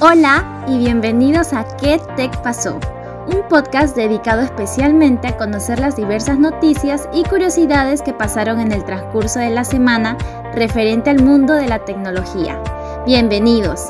Hola y bienvenidos a ¿Qué Tech pasó? Un podcast dedicado especialmente a conocer las diversas noticias y curiosidades que pasaron en el transcurso de la semana referente al mundo de la tecnología. Bienvenidos,